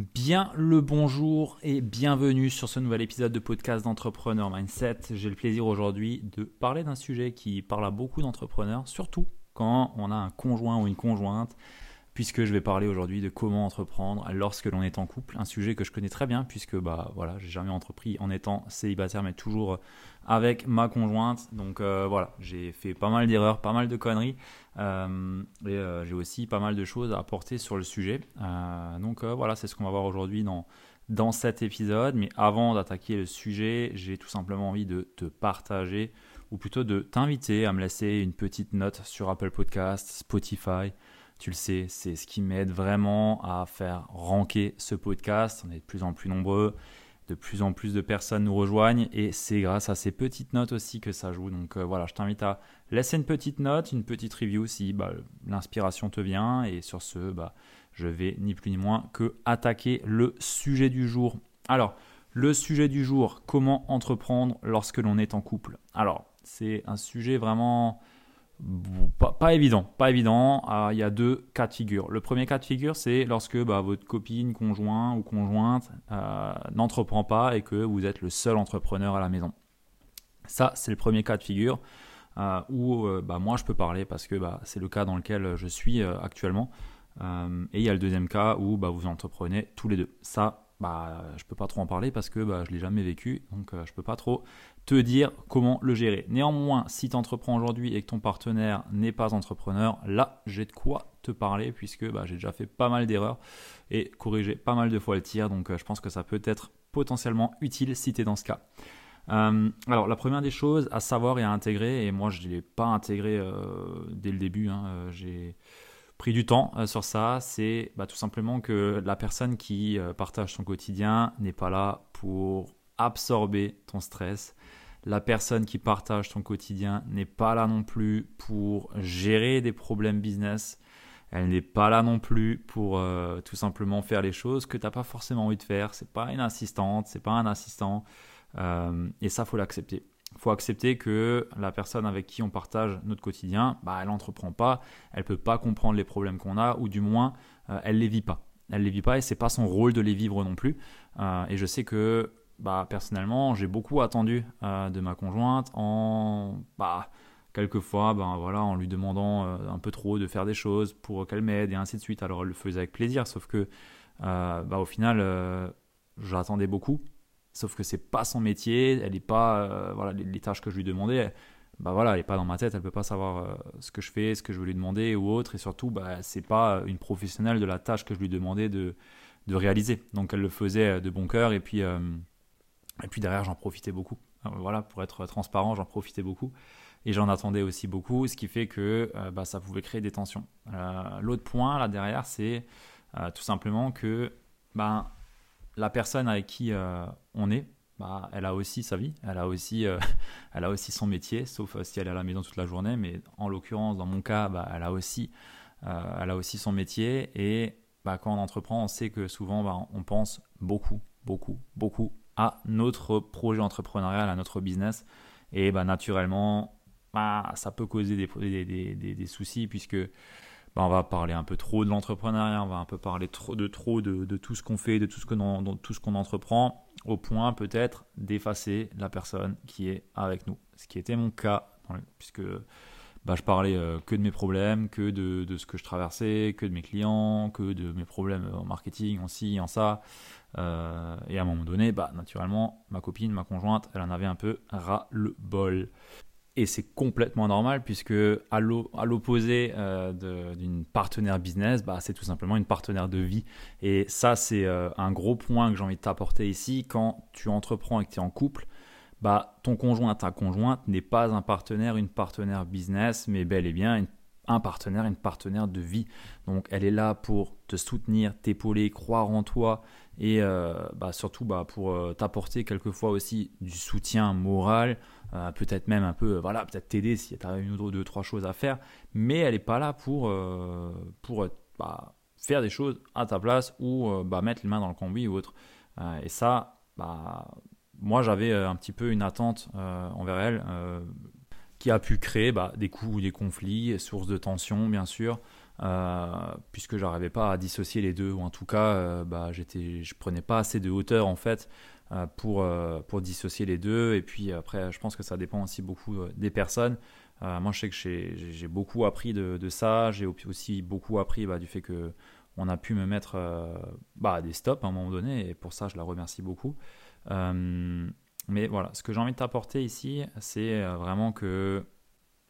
Bien le bonjour et bienvenue sur ce nouvel épisode de podcast d'Entrepreneur Mindset. J'ai le plaisir aujourd'hui de parler d'un sujet qui parle à beaucoup d'entrepreneurs, surtout quand on a un conjoint ou une conjointe puisque je vais parler aujourd'hui de comment entreprendre lorsque l'on est en couple, un sujet que je connais très bien puisque bah voilà, j'ai jamais entrepris en étant célibataire mais toujours avec ma conjointe. Donc euh, voilà, j'ai fait pas mal d'erreurs, pas mal de conneries euh, et euh, j'ai aussi pas mal de choses à apporter sur le sujet. donc voilà, c'est ce qu'on va voir aujourd'hui dans dans cet épisode. Mais avant d'attaquer le sujet, j'ai tout simplement envie de te partager ou plutôt de t'inviter à me laisser une petite note sur Apple Podcast, Spotify, tu le sais, c'est ce qui m'aide vraiment à faire ranker ce podcast. On est de plus en plus nombreux, de plus en plus de personnes nous rejoignent et c'est grâce à ces petites notes aussi que ça joue. Donc euh, voilà, je t'invite à laisser une petite note, une petite review si bah, l'inspiration te vient. Et sur ce, bah, je vais ni plus ni moins que attaquer le sujet du jour. Alors, le sujet du jour, comment entreprendre lorsque l'on est en couple? Alors, c'est un sujet vraiment pas, évident, pas évident. Ah, il y a deux cas de figure. Le premier cas de figure, c'est lorsque bah, votre copine, conjoint ou conjointe euh, n'entreprend pas et que vous êtes le seul entrepreneur à la maison. Ça, c'est le premier cas de figure euh, où euh, bah, moi je peux parler parce que bah, c'est le cas dans lequel je suis actuellement. et il y a le deuxième cas où bah, vous entreprenez tous les deux. Ça, bah, je peux pas trop en parler parce que bah, je l'ai jamais vécu, donc je peux pas trop te dire comment le gérer. Néanmoins, si tu entreprends aujourd'hui et que ton partenaire n'est pas entrepreneur, là, j'ai de quoi te parler puisque bah, j'ai déjà fait pas mal d'erreurs et corrigé pas mal de fois le tir. Donc, euh, je pense que ça peut être potentiellement utile si tu es dans ce cas. Euh, alors, la première des choses à savoir et à intégrer, et moi je ne l'ai pas intégré euh, dès le début, hein, j'ai pris du temps sur ça, c'est bah, tout simplement que la personne qui partage son quotidien n'est pas là pour absorber ton stress. La personne qui partage ton quotidien n'est pas là non plus pour gérer des problèmes business. Elle n'est pas là non plus pour euh, tout simplement faire les choses que tu n'as pas forcément envie de faire. C'est pas une assistante, c'est pas un assistant. Euh, et ça, faut l'accepter. Faut accepter que la personne avec qui on partage notre quotidien, bah, elle n'entreprend pas, elle peut pas comprendre les problèmes qu'on a, ou du moins, euh, elle les vit pas. Elle les vit pas et c'est pas son rôle de les vivre non plus. et je sais que bah, personnellement, j'ai beaucoup attendu euh, de ma conjointe en bah, quelquefois voilà, en lui demandant euh, un peu trop de faire des choses pour qu'elle m'aide et ainsi de suite. Alors elle le faisait avec plaisir, sauf que euh, bah, au final, j'attendais beaucoup. Sauf que c'est pas son métier, elle est pas voilà les, tâches que je lui demandais, bah voilà, elle n'est pas dans ma tête, elle peut pas savoir ce que je fais, ce que je veux lui demander ou autre, et surtout, bah, c'est pas une professionnelle de la tâche que je lui demandais de, de réaliser. Donc elle le faisait de bon cœur, et puis et puis derrière, j'en profitais beaucoup. Voilà, pour être transparent, j'en profitais beaucoup. Et j'en attendais aussi beaucoup, ce qui fait que euh, bah, ça pouvait créer des tensions. Euh, l'autre point, là derrière, c'est euh, tout simplement que ben, la personne avec qui on est, bah, elle a aussi sa vie, elle a aussi, aussi son métier, sauf si elle est à la maison toute la journée. Mais en l'occurrence, dans mon cas, bah, elle, a aussi, son métier. Et bah, quand on entreprend, on sait que souvent, on pense beaucoup, beaucoup, beaucoup à notre projet entrepreneurial, à notre business. Et naturellement, ça peut causer des, soucis puisque bah, on va parler un peu trop de l'entrepreneuriat, on va un peu parler trop, de trop de, tout ce qu'on fait, de tout ce qu'on entreprend, au point peut-être d'effacer la personne qui est avec nous. Ce qui était mon cas, puisque bah, je parlais euh, que de mes problèmes, que de, de, ce que je traversais, que de mes clients, que de mes problèmes en marketing, en ci, en ça. Euh, et à un moment donné, bah, naturellement, ma copine, ma conjointe, elle en avait un peu ras le bol. Et c'est complètement normal puisque à l'opposé euh, d'une partenaire business, bah, c'est tout simplement une partenaire de vie. Et ça, c'est euh, un gros point que j'ai envie de t'apporter ici. Quand tu entreprends et que tu es en couple, bah, ton conjoint, ta conjointe n'est pas un partenaire, une partenaire business, mais bel et bien un partenaire, une partenaire de vie. Donc elle est là pour te soutenir, t'épauler, croire en toi et euh, bah, surtout bah, pour euh, t'apporter quelquefois aussi du soutien moral, euh, peut-être même un peu, voilà, peut-être t'aider si tu as une ou deux, trois choses à faire, mais elle n'est pas là pour, pour bah, faire des choses à ta place ou mettre les mains dans le cambouis ou autre. et ça, moi j'avais un petit peu une attente envers elle qui a pu créer bah, des coups ou des conflits, sources de tension bien sûr, euh, puisque j'arrivais pas à dissocier les deux, ou en tout cas, euh, bah, j'étais, je prenais pas assez de hauteur en fait euh, pour, pour dissocier les deux. Et puis après, je pense que ça dépend aussi beaucoup des personnes. moi, je sais que j'ai, beaucoup appris de, ça. J'ai aussi beaucoup appris bah, du fait que on a pu me mettre bah, des stops à un moment donné, et pour ça, je la remercie beaucoup. Mais voilà, ce que j'ai envie de t'apporter ici, c'est euh, vraiment que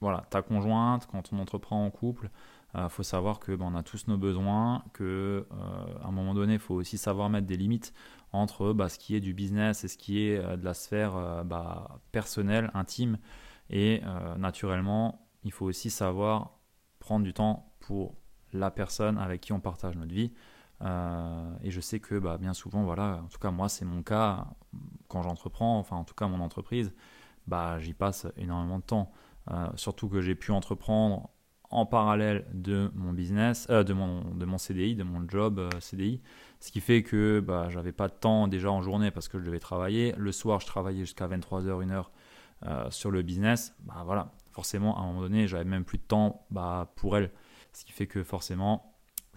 voilà, ta conjointe, quand on entreprend en couple, il euh, faut savoir que ben, on a tous nos besoins, que euh, à un moment donné, il faut aussi savoir mettre des limites entre bah, ce qui est du business et ce qui est de la sphère bah, personnelle, intime. Et naturellement, il faut aussi savoir prendre du temps pour la personne avec qui on partage notre vie. Euh, et je sais que bah, bien souvent, voilà, en tout cas moi c'est mon cas, quand j'entreprends, enfin en tout cas mon entreprise, bah, j'y passe énormément de temps. Euh, surtout que j'ai pu entreprendre en parallèle de mon business, euh, de, mon, de CDI, de mon job CDI, ce qui fait que bah, j'avais pas de temps déjà en journée parce que je devais travailler. Le soir, je travaillais jusqu'à 23h, 1h sur le business. Bah, voilà, forcément, à un moment donné, j'avais même plus de temps pour elle. Ce qui fait que forcément,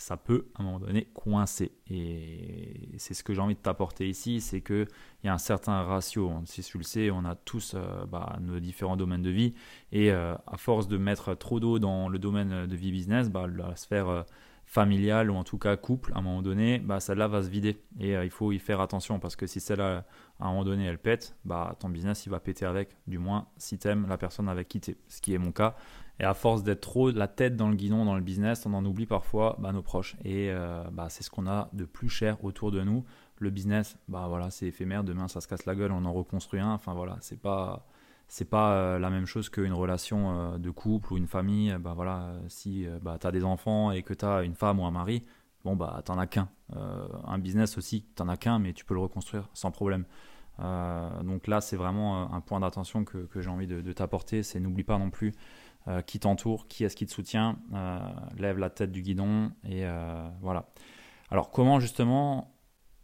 ça peut à un moment donné coincer. Et c'est ce que j'ai envie de t'apporter ici, c'est qu'il y a un certain ratio. Si tu le sais, on a tous euh, bah, nos différents domaines de vie. Et euh, à force de mettre trop d'eau dans le domaine de vie business, bah, la sphère euh, familiale ou en tout cas couple, à un moment donné, bah, celle-là va se vider. Et il faut y faire attention parce que si celle-là, à un moment donné, elle pète, bah, ton business, il va péter avec. Du moins, si tu aimes la personne avec qui tu es. Ce qui est mon cas. Et à force d'être trop la tête dans le guidon dans le business, on en oublie parfois bah, nos proches. Et euh, bah, c'est ce qu'on a de plus cher autour de nous. Le business, bah voilà, c'est éphémère. Demain, ça se casse la gueule, on en reconstruit un. Enfin voilà, c'est pas c'est pas euh, la même chose qu'une relation euh, de couple ou une famille. Bah voilà, si bah, tu as des enfants et que tu as une femme ou un mari, bon bah t'en as qu'un. un business aussi, t'en as qu'un, mais tu peux le reconstruire sans problème. donc là, c'est vraiment un point d'attention que, que j'ai envie de, t'apporter. C'est n'oublie pas non plus euh, qui t'entoure, qui est-ce qui te soutient, euh, lève la tête du guidon et euh, voilà. Alors comment justement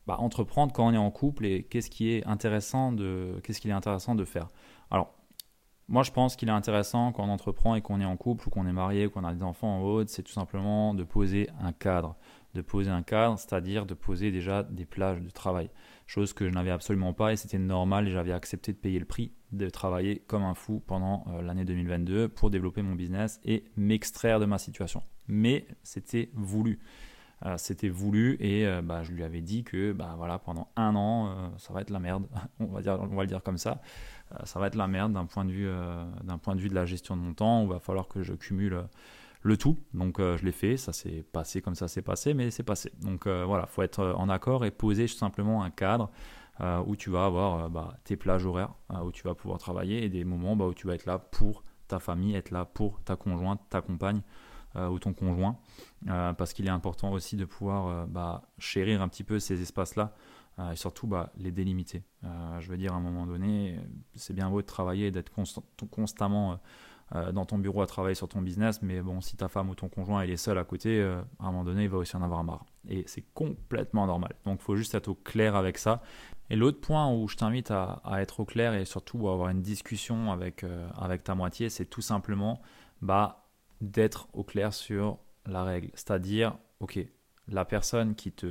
bah, entreprendre quand on est en couple et qu'est-ce qui est intéressant de qu'est-ce qu'il est intéressant de faire? Alors moi je pense qu'il est intéressant quand on entreprend et qu'on est en couple ou qu'on est marié ou qu'on a des enfants en haute, c'est tout simplement de poser un cadre, de poser un cadre, c'est-à-dire de poser déjà des plages de travail, chose que je n'avais absolument pas et c'était normal et j'avais accepté de payer le prix de travailler comme un fou pendant euh, l'année 2022 pour développer mon business et m'extraire de ma situation. Mais c'était voulu. Euh, c'était voulu et euh, bah, je lui avais dit que bah, voilà, pendant un an, ça va être la merde. on, va dire, on va le dire comme ça. Ça va être la merde d'un point, de vue, d'un point de vue de la gestion de mon temps. Il va falloir que je cumule le tout. Donc je l'ai fait, ça s'est passé comme ça s'est passé, mais c'est passé. Donc voilà, il faut être en accord et poser simplement un cadre euh, où tu vas avoir euh, bah, tes plages horaires, euh, où tu vas pouvoir travailler, et des moments bah, où tu vas être là pour ta famille, être là pour ta conjointe, ta compagne ou ton conjoint, parce qu'il est important aussi de pouvoir bah, chérir un petit peu ces espaces-là. Et surtout les délimiter. je veux dire, à un moment donné, c'est bien beau de travailler, d'être constamment dans ton bureau à travailler sur ton business, mais bon, si ta femme ou ton conjoint est seul à côté, à un moment donné, il va aussi en avoir marre. Et c'est complètement normal. Donc, il faut juste être au clair avec ça et l'autre point où je t'invite à, être au clair et surtout à avoir une discussion avec, euh, avec ta moitié, c'est tout simplement bah, d'être au clair sur la règle. C'est-à-dire, ok, la personne qui, te,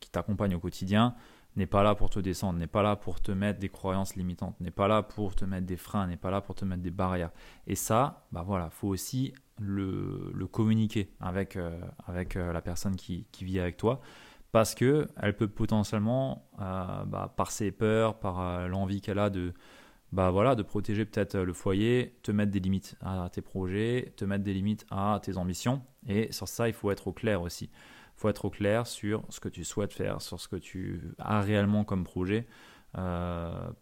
qui t'accompagne au quotidien n'est pas là pour te descendre, n'est pas là pour te mettre des croyances limitantes, n'est pas là pour te mettre des freins, n'est pas là pour te mettre des barrières. Et ça, bah voilà, faut aussi le, communiquer avec, euh, euh, la personne qui, vit avec toi parce que elle peut potentiellement, euh, bah, par ses peurs, par l'envie qu'elle a de, bah, de protéger peut-être le foyer, te mettre des limites à tes projets, te mettre des limites à tes ambitions. Et sur ça, il faut être au clair aussi. Il faut être au clair sur ce que tu souhaites faire, sur ce que tu as réellement comme projet.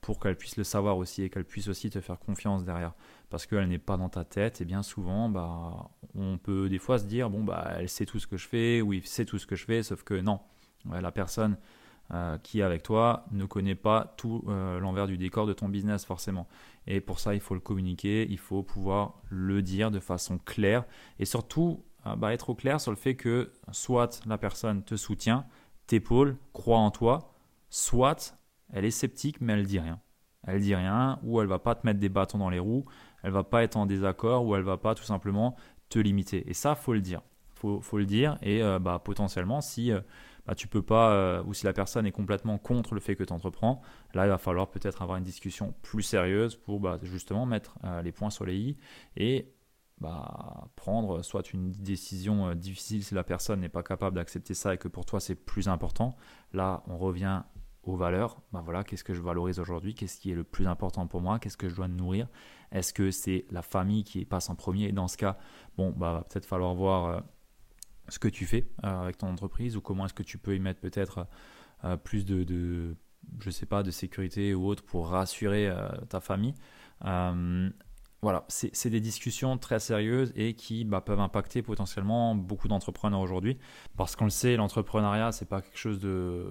pour qu'elle puisse le savoir aussi et qu'elle puisse aussi te faire confiance derrière. Parce qu'elle n'est pas dans ta tête et bien souvent, bah, on peut des fois se dire, bon, bah, elle sait tout ce que je fais, oui, c'est tout ce que je fais, sauf que non, la personne euh, qui est avec toi ne connaît pas tout euh, l'envers du décor de ton business forcément. Et pour ça, il faut le communiquer, il faut pouvoir le dire de façon claire et surtout euh, bah, être au clair sur le fait que soit la personne te soutient, t'épaule, croit en toi, soit elle est sceptique mais elle dit rien. Elle dit rien ou elle va pas te mettre des bâtons dans les roues, elle va pas être en désaccord ou elle va pas tout simplement te limiter. Et ça, faut le dire. Faut, faut le dire et bah, potentiellement si bah, tu peux pas, euh, ou si la personne est complètement contre le fait que tu entreprends, là il va falloir peut-être avoir une discussion plus sérieuse pour bah, justement mettre euh, les points sur les i et bah, prendre soit une décision euh, difficile si la personne n'est pas capable d'accepter ça et que pour toi c'est plus important. Là on revient aux valeurs. Bah voilà, qu'est-ce que je valorise aujourd'hui? Qu'est-ce qui est le plus important pour moi? Qu'est-ce que je dois nourrir? Est-ce que c'est la famille qui passe en premier? Et dans ce cas, bon, bah, va peut-être falloir voir ce que tu fais euh, avec ton entreprise ou comment est-ce que tu peux y mettre peut-être euh, plus de, de, je sais pas, de sécurité ou autre pour rassurer euh, ta famille. Voilà, c'est des discussions très sérieuses et qui bah, peuvent impacter potentiellement beaucoup d'entrepreneurs aujourd'hui. Parce qu'on le sait, l'entrepreneuriat, c'est pas quelque chose de,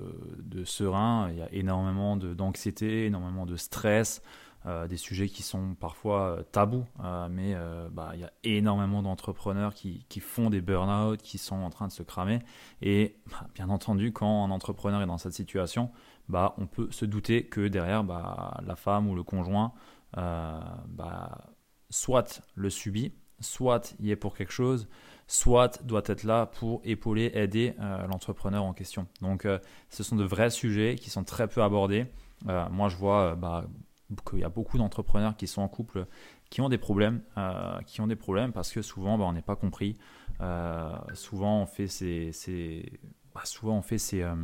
serein. Il y a énormément d'anxiété, énormément de stress. Euh, des sujets qui sont parfois euh, tabous, euh, mais bah, il y a énormément d'entrepreneurs qui, font des burn-out, qui sont en train de se cramer. Et bah, bien entendu, quand un entrepreneur est dans cette situation, on peut se douter que derrière, la femme ou le conjoint, soit le subit, soit y est pour quelque chose, soit doit être là pour épauler, aider l'entrepreneur en question. Donc, ce sont de vrais sujets qui sont très peu abordés. moi, je vois bah, qu'il y a beaucoup d'entrepreneurs qui sont en couple qui ont des problèmes, euh, qui ont des problèmes parce que souvent bah, on n'est pas compris. Euh, souvent on fait ces, bah, souvent on fait ces, euh,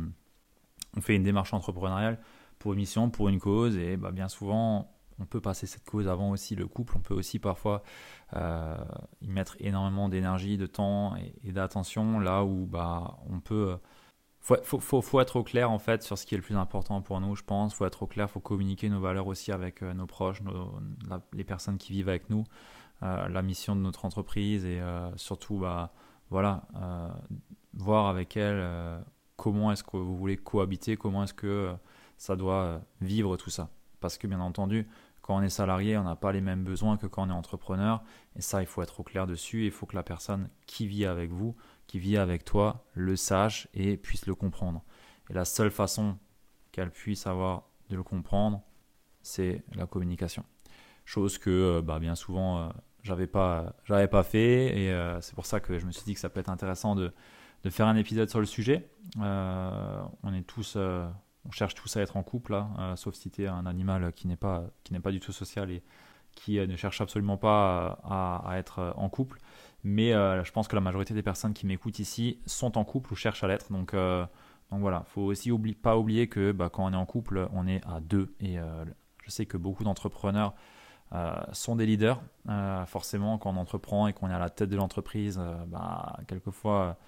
on fait une démarche entrepreneuriale pour une mission, pour une cause et bah, bien souvent on peut passer cette cause avant aussi le couple. On peut aussi parfois y mettre énormément d'énergie, de temps et, d'attention là où bah on peut faut, faut, faut, être au clair en fait sur ce qui est le plus important pour nous, je pense. Faut être au clair, faut communiquer nos valeurs aussi avec euh, nos proches, les personnes qui vivent avec nous, euh, la mission de notre entreprise et euh, surtout, bah, voilà, voir avec elles comment est-ce que vous voulez cohabiter, comment est-ce que ça doit vivre tout ça. Parce que bien entendu, quand on est salarié, on n'a pas les mêmes besoins que quand on est entrepreneur. Et ça, il faut être au clair dessus. Il faut que la personne qui vit avec vous qui vit avec toi le sache et puisse le comprendre. Et la seule façon qu'elle puisse avoir de le comprendre, c'est la communication. Chose que euh, bah, bien souvent euh, j'avais pas fait et euh, c'est pour ça que je me suis dit que ça peut être intéressant de, de faire un épisode sur le sujet. on est tous on cherche tous à être en couple là, sauf si tu es un animal qui n'est pas qui n'est pas du tout social et qui ne cherche absolument pas à, à être en couple. Mais euh, je pense que la majorité des personnes qui m'écoutent ici sont en couple ou cherchent à l'être. Donc, euh, donc voilà, faut aussi pas oublier que bah, quand on est en couple, on est à deux. Et euh, je sais que beaucoup d'entrepreneurs sont des leaders. forcément, quand on entreprend et qu'on est à la tête de l'entreprise, bah, quelquefois,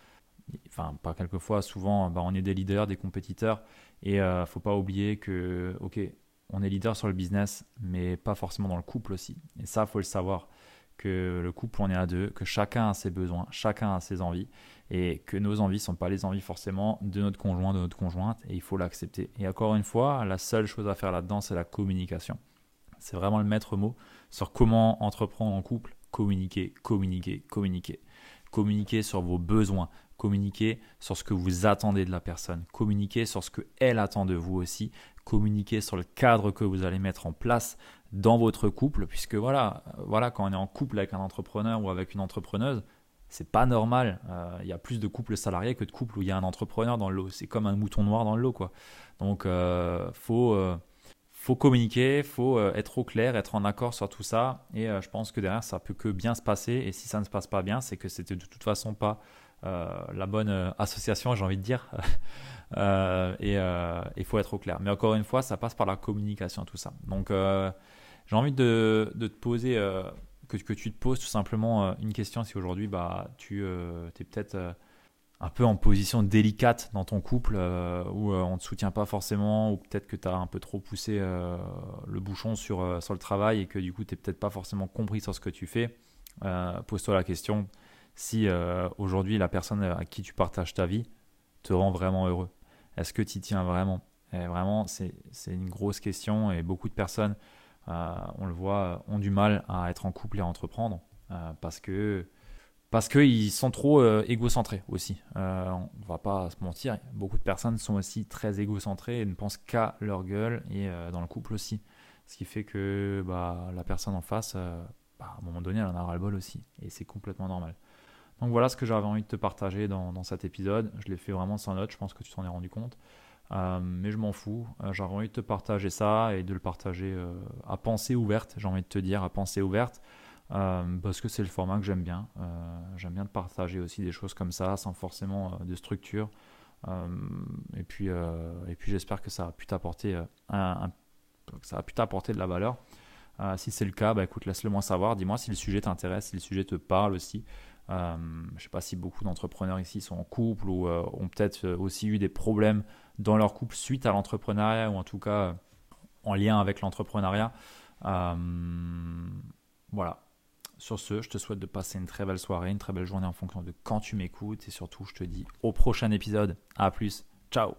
enfin pas quelquefois, souvent, bah, on est des leaders, des compétiteurs. Et ne faut pas oublier que, ok, on est leader sur le business, mais pas forcément dans le couple aussi. Et ça, faut le savoir que le couple on est à deux, que chacun a ses besoins, chacun a ses envies, et que nos envies ne sont pas les envies forcément de notre conjoint, de notre conjointe, et il faut l'accepter. Et encore une fois, la seule chose à faire là-dedans, c'est la communication. C'est vraiment le maître mot sur comment entreprendre en couple, communiquer, communiquer, communiquer. Communiquer sur vos besoins, communiquer sur ce que vous attendez de la personne, communiquer sur ce qu'elle attend de vous aussi, communiquer sur le cadre que vous allez mettre en place dans votre couple, puisque voilà, voilà, quand on est en couple avec un entrepreneur ou avec une entrepreneuse, c'est pas normal. Euh, il y a plus de couples salariés que de couples où il y a un entrepreneur dans le lot. C'est comme un mouton noir dans le lot, quoi. Donc, euh, faut, euh, faut communiquer, faut être au clair, être en accord sur tout ça. Et je pense que derrière, ça peut que bien se passer. Et si ça ne se passe pas bien, c'est que c'était de toute façon pas la bonne association, j'ai envie de dire. et il faut être au clair. Mais encore une fois, ça passe par la communication, tout ça. Donc, j'ai envie de, te poser, euh, que, tu te poses tout simplement euh, une question si aujourd'hui bah, tu euh, es peut-être un peu en position délicate dans ton couple où on ne te soutient pas forcément ou peut-être que tu as un peu trop poussé le bouchon sur, sur le travail et que du coup tu n'es peut-être pas forcément compris sur ce que tu fais, pose-toi la question si aujourd'hui la personne à qui tu partages ta vie te rend vraiment heureux? Est-ce que tu y tiens vraiment? Vraiment, c'est une grosse question et beaucoup de personnes, on le voit, ont du mal à être en couple et à entreprendre parce que parce qu'ils sont trop euh, égocentrés aussi. Euh, on va pas se mentir, beaucoup de personnes sont aussi très égocentrées et ne pensent qu'à leur gueule et euh, dans le couple aussi. Ce qui fait que bah, la personne en face, bah, à un moment donné, elle en a ras-le-bol aussi. Et c'est complètement normal. Donc voilà ce que j'avais envie de te partager dans, cet épisode. Je l'ai fait vraiment sans note, je pense que tu t'en es rendu compte. mais je m'en fous. j'avais envie de te partager ça et de le partager à pensée ouverte. J'ai envie de te dire à pensée ouverte. Euh, parce que c'est le format que j'aime bien. Euh, j'aime bien de partager aussi des choses comme ça, sans forcément euh, de structure. et puis, j'espère que ça a pu t'apporter pu t'apporter de la valeur. si c'est le cas, bah, écoute, laisse-le moi savoir. Dis-moi si le sujet t'intéresse, si le sujet te parle aussi. Je ne sais pas si beaucoup d'entrepreneurs ici sont en couple ou ont peut-être aussi eu des problèmes dans leur couple suite à l'entrepreneuriat ou en tout cas en lien avec l'entrepreneuriat. voilà, sur ce, je te souhaite de passer une très belle soirée, une très belle journée en fonction de quand tu m'écoutes. Et surtout, je te dis au prochain épisode. À plus. Ciao